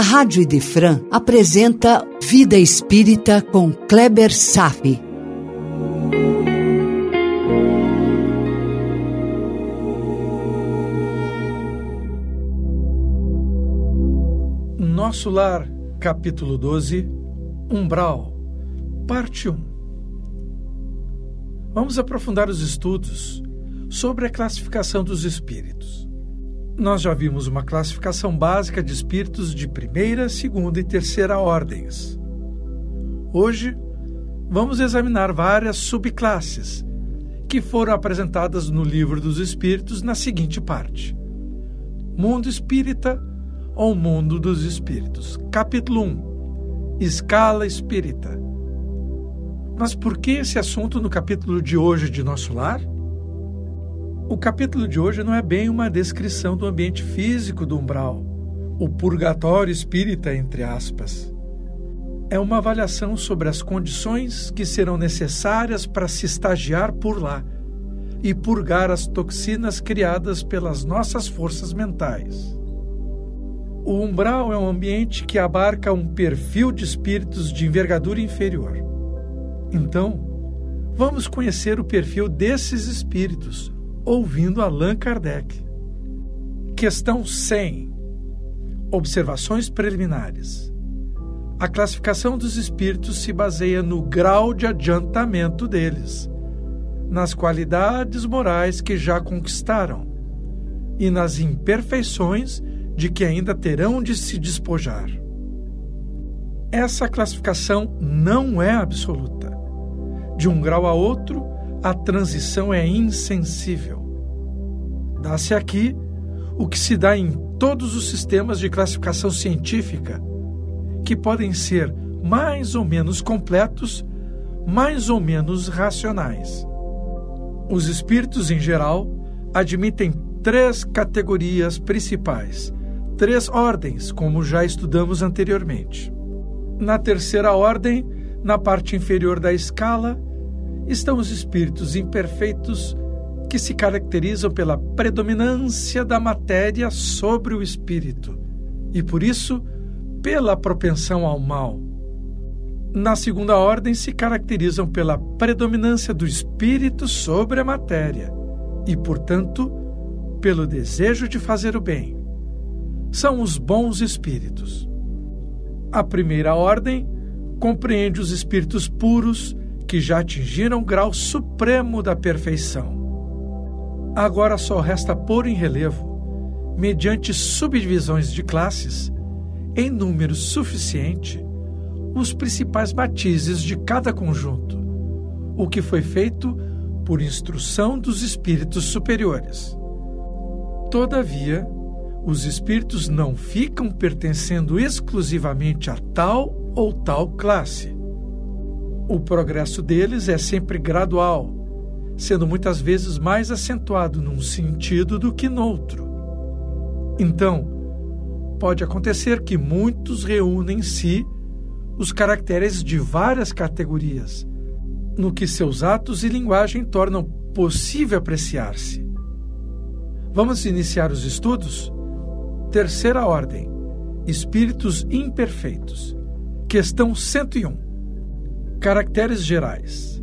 a Rádio Idefran apresenta Vida Espírita com Kleber Safi. Nosso Lar, capítulo 12, Umbral, parte 1. Vamos aprofundar os estudos sobre a classificação dos espíritos. Nós já vimos uma classificação básica de espíritos de primeira, segunda e terceira ordens. Hoje, vamos examinar várias subclasses que foram apresentadas no Livro dos Espíritos na seguinte parte: Mundo Espírita ou Mundo dos Espíritos. Capítulo 1 Escala Espírita. Mas por que esse assunto no capítulo de hoje de Nosso Lar? O capítulo de hoje não é bem uma descrição do ambiente físico do umbral, o purgatório espírita, entre aspas. É uma avaliação sobre as condições que serão necessárias para se estagiar por lá e purgar as toxinas criadas pelas nossas forças mentais. O umbral é um ambiente que abarca um perfil de espíritos de envergadura inferior. Então, vamos conhecer o perfil desses espíritos ouvindo Allan Kardec. Questão 100. Observações preliminares. A classificação dos espíritos se baseia no grau de adiantamento deles, nas qualidades morais que já conquistaram e nas imperfeições de que ainda terão de se despojar. Essa classificação não é absoluta. De um grau a outro, a transição é insensível. Dá-se aqui o que se dá em todos os sistemas de classificação científica, que podem ser mais ou menos completos, mais ou menos racionais. Os espíritos, em geral, admitem três categorias principais, três ordens, como já estudamos anteriormente. Na terceira ordem, na parte inferior da escala, estão os espíritos imperfeitos que se caracterizam pela predominância da matéria sobre o espírito e, por isso, pela propensão ao mal. Na segunda ordem, se caracterizam pela predominância do espírito sobre a matéria e, portanto, pelo desejo de fazer o bem. São os bons espíritos. A primeira ordem compreende os espíritos puros que já atingiram o grau supremo da perfeição. Agora só resta pôr em relevo, mediante subdivisões de classes, em número suficiente, os principais matizes de cada conjunto, o que foi feito por instrução dos espíritos superiores. Todavia, os espíritos não ficam pertencendo exclusivamente a tal ou tal classe o progresso deles é sempre gradual, sendo muitas vezes mais acentuado num sentido do que noutro. Então, pode acontecer que muitos reúnem em si os caracteres de várias categorias, no que seus atos e linguagem tornam possível apreciar-se. Vamos iniciar os estudos? Terceira ordem: Espíritos imperfeitos. Questão 101. Caracteres gerais: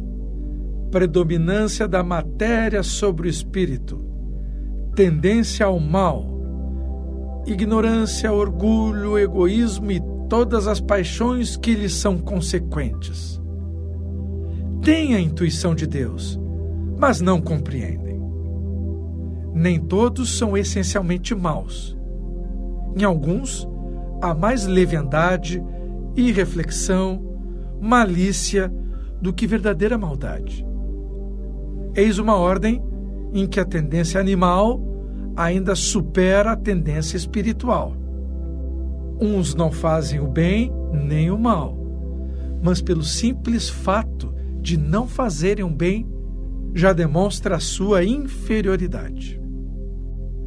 predominância da matéria sobre o espírito, tendência ao mal, ignorância, orgulho, egoísmo e todas as paixões que lhes são consequentes. Têm a intuição de Deus, mas não compreendem. Nem todos são essencialmente maus. Em alguns, há mais leviandade, irreflexão, malícia do que verdadeira maldade. Eis uma ordem em que a tendência animal ainda supera a tendência espiritual. Uns não fazem o bem nem o mal, mas pelo simples fato de não fazerem o bem, já demonstra a sua inferioridade.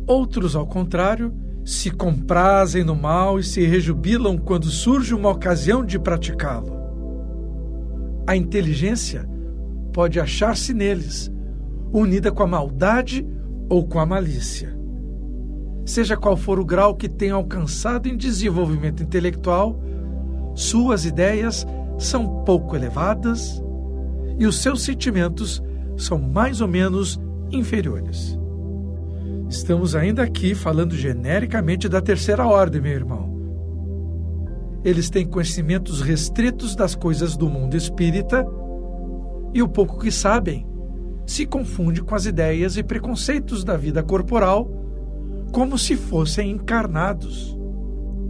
Outros, ao contrário, se comprazem no mal e se rejubilam quando surge uma ocasião de praticá-lo a inteligência pode achar-se neles, unida com a maldade ou com a malícia. seja qual for o grau que tenha alcançado em desenvolvimento intelectual, suas ideias são pouco elevadas e os seus sentimentos são mais ou menos inferiores. Estamos ainda aqui falando genericamente da terceira ordem, meu irmão. Eles têm conhecimentos restritos das coisas do mundo espírita e o pouco que sabem se confunde com as ideias e preconceitos da vida corporal como se fossem encarnados.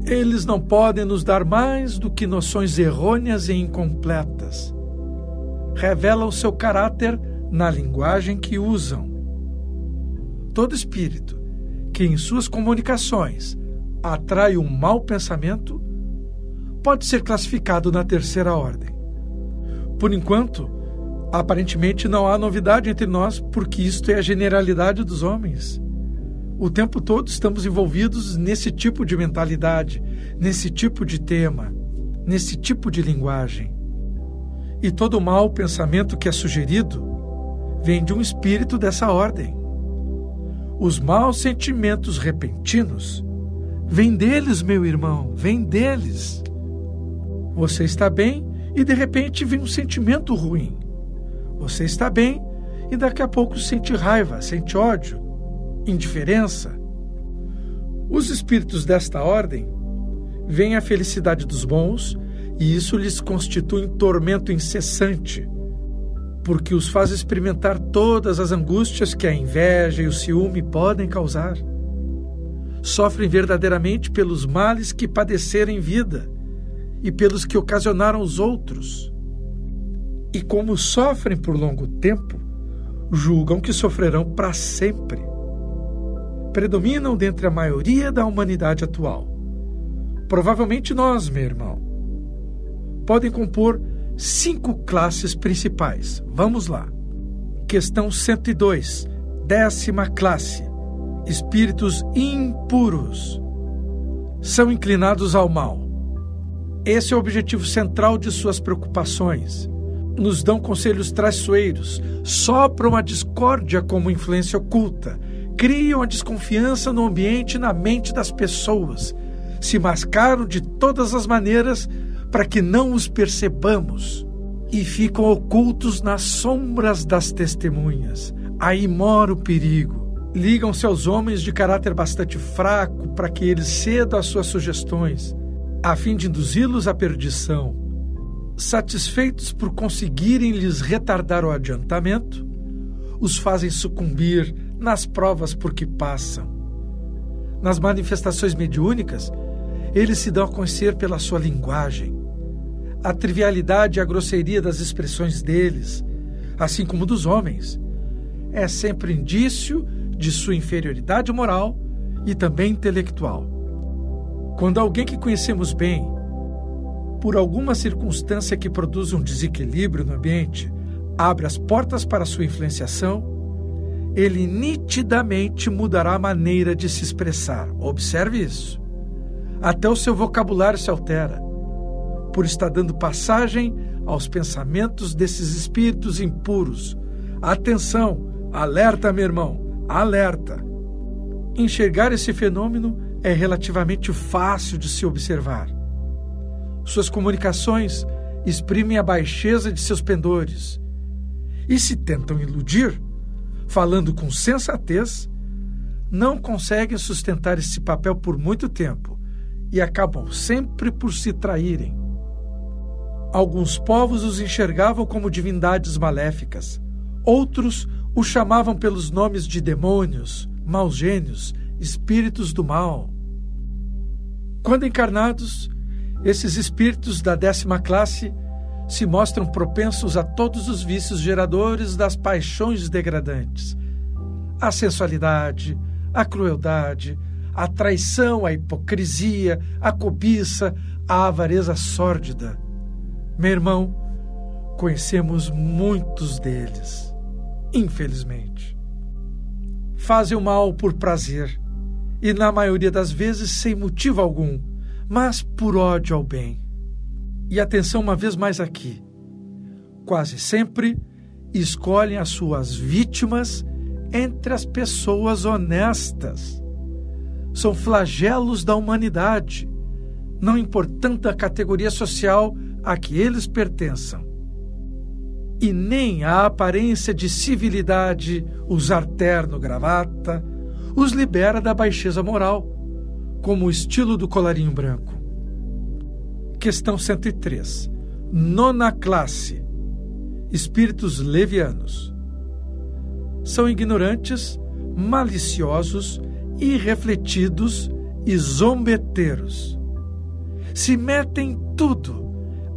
Eles não podem nos dar mais do que noções errôneas e incompletas. Revelam seu caráter na linguagem que usam. Todo espírito que em suas comunicações atrai um mau pensamento pode ser classificado na terceira ordem. Por enquanto, aparentemente não há novidade entre nós, porque isto é a generalidade dos homens. O tempo todo estamos envolvidos nesse tipo de mentalidade, nesse tipo de tema, nesse tipo de linguagem. E todo mau pensamento que é sugerido vem de um espírito dessa ordem. Os maus sentimentos repentinos vêm deles, meu irmão, vêm deles. Você está bem e de repente vem um sentimento ruim. Você está bem e daqui a pouco sente raiva, sente ódio, indiferença. Os espíritos desta ordem veem a felicidade dos bons e isso lhes constitui um tormento incessante, porque os faz experimentar todas as angústias que a inveja e o ciúme podem causar. Sofrem verdadeiramente pelos males que padeceram em vida e pelos que ocasionaram os outros. E como sofrem por longo tempo, julgam que sofrerão para sempre predominam dentre a maioria da humanidade atual. Provavelmente nós, meu irmão. Podem compor cinco classes principais. Vamos lá. Questão 102, décima classe. Espíritos impuros. São inclinados ao mal. Esse é o objetivo central de suas preocupações. Nos dão conselhos traiçoeiros, sopram a discórdia como influência oculta, criam a desconfiança no ambiente e na mente das pessoas, se mascaram de todas as maneiras para que não os percebamos e ficam ocultos nas sombras das testemunhas. Aí mora o perigo. Ligam-se aos homens de caráter bastante fraco para que eles cedam às suas sugestões, a fim de induzi-los à perdição. Satisfeitos por conseguirem lhes retardar o adiantamento, os fazem sucumbir nas provas por que passam. Nas manifestações mediúnicas, eles se dão a conhecer pela sua linguagem. A trivialidade e a grosseria das expressões deles, assim como dos homens, é sempre indício de sua inferioridade moral e também intelectual. Quando alguém que conhecemos bem, por alguma circunstância que produz um desequilíbrio no ambiente, abre as portas para sua influenciação, ele nitidamente mudará a maneira de se expressar. Observe isso. Até o seu vocabulário se altera, por estar dando passagem aos pensamentos desses espíritos impuros. Atenção, alerta, meu irmão, alerta. Enxergar esse fenômeno é relativamente fácil de se observar. Suas comunicações exprimem a baixeza de seus pendores. E se tentam iludir, falando com sensatez, não conseguem sustentar esse papel por muito tempo e acabam sempre por se traírem. Alguns povos os enxergavam como divindades maléficas, outros os chamavam pelos nomes de demônios, maus gênios, espíritos do mal. Quando encarnados, esses espíritos da décima classe se mostram propensos a todos os vícios geradores das paixões degradantes: a sensualidade, a crueldade, a traição, a hipocrisia, a cobiça, a avareza sórdida. Meu irmão, conhecemos muitos deles, infelizmente. Fazem o mal por prazer e, na maioria das vezes, sem motivo algum, mas por ódio ao bem. E atenção uma vez mais aqui. Quase sempre escolhem as suas vítimas entre as pessoas honestas. são flagelos da humanidade, não importando a categoria social a que eles pertençam. E nem a aparência de civilidade, usar terno, gravata, os libera da baixeza moral, como o estilo do colarinho branco. Questão 103. Nona classe. Espíritos levianos. São ignorantes, maliciosos, irrefletidos e zombeteiros. Se metem em tudo,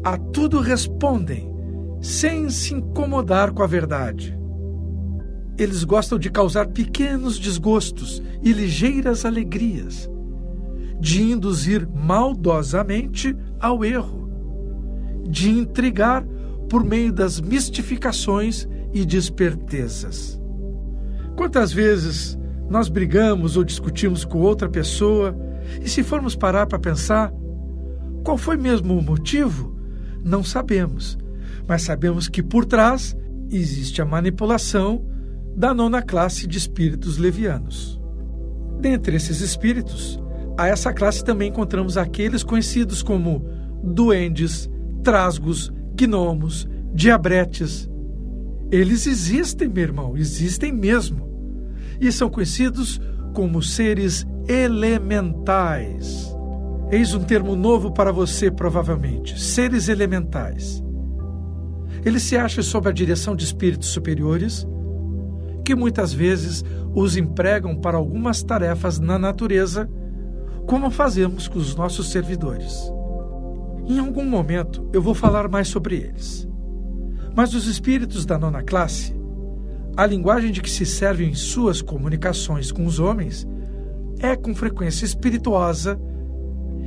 a tudo respondem, sem se incomodar com a verdade. Eles gostam de causar pequenos desgostos e ligeiras alegrias, de induzir maldosamente ao erro, de intrigar por meio das mistificações e despertezas. Quantas vezes nós brigamos ou discutimos com outra pessoa e, se formos parar para pensar, qual foi mesmo o motivo? Não sabemos, mas sabemos que por trás existe a manipulação da nona classe de espíritos levianos. Dentre esses espíritos, a essa classe também encontramos aqueles conhecidos como duendes, trasgos, gnomos, diabretes. Eles existem, meu irmão, existem mesmo. E são conhecidos como seres elementais. Eis um termo novo para você, provavelmente: seres elementais. Eles se acham sob a direção de espíritos superiores, que muitas vezes os empregam para algumas tarefas na natureza, como fazemos com os nossos servidores. Em algum momento eu vou falar mais sobre eles. Mas os espíritos da nona classe, a linguagem de que se servem em suas comunicações com os homens, é com frequência espirituosa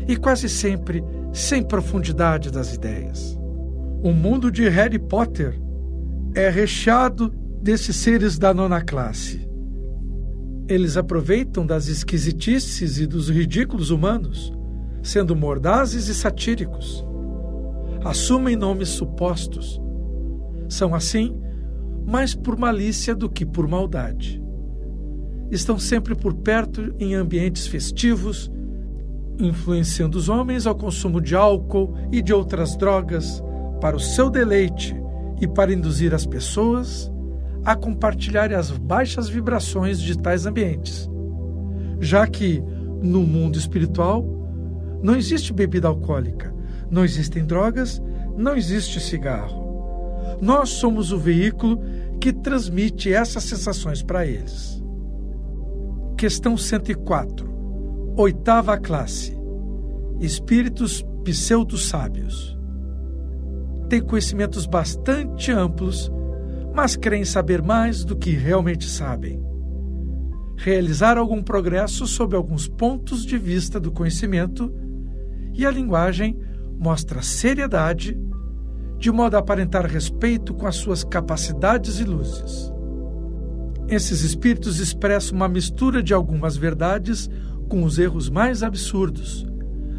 e quase sempre sem profundidade das ideias. O mundo de Harry Potter é recheado desses seres da nona classe. Eles aproveitam das esquisitices e dos ridículos humanos, sendo mordazes e satíricos. Assumem nomes supostos. São assim mais por malícia do que por maldade. Estão sempre por perto em ambientes festivos, influenciando os homens ao consumo de álcool e de outras drogas para o seu deleite e para induzir as pessoas a compartilhar as baixas vibrações de tais ambientes, já que no mundo espiritual não existe bebida alcoólica, não existem drogas, não existe cigarro. Nós somos o veículo que transmite essas sensações para eles. Questão 104. Oitava classe. Espíritos pseudo-sábios. Têm conhecimentos bastante amplos, mas creem saber mais do que realmente sabem. Realizar algum progresso sob alguns pontos de vista do conhecimento e a linguagem mostra seriedade, de modo a aparentar respeito com as suas capacidades e luzes. Esses espíritos expressam uma mistura de algumas verdades com os erros mais absurdos,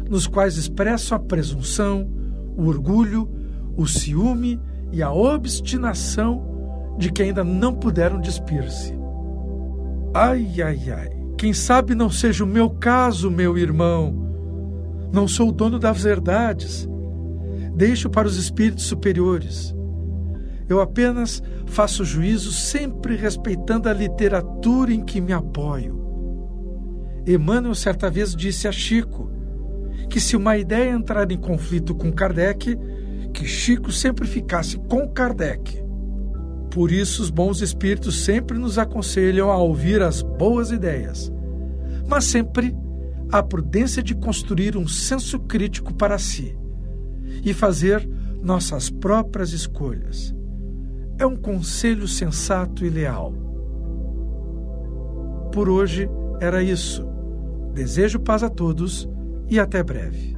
nos quais expressam a presunção, o orgulho, o ciúme e a obstinação de que ainda não puderam despir-se. Ai, ai, ai, quem sabe não seja o meu caso, meu irmão. Não sou o dono das verdades. Deixo para os espíritos superiores. Eu apenas faço juízo sempre respeitando a literatura em que me apoio. Emmanuel certa vez disse a Chico que se uma ideia entrar em conflito com Kardec, que Chico sempre ficasse com Kardec. Por isso, os bons espíritos sempre nos aconselham a ouvir as boas ideias, mas sempre a prudência de construir um senso crítico para si e fazer nossas próprias escolhas. É um conselho sensato e leal. Por hoje era isso. Desejo paz a todos e até breve.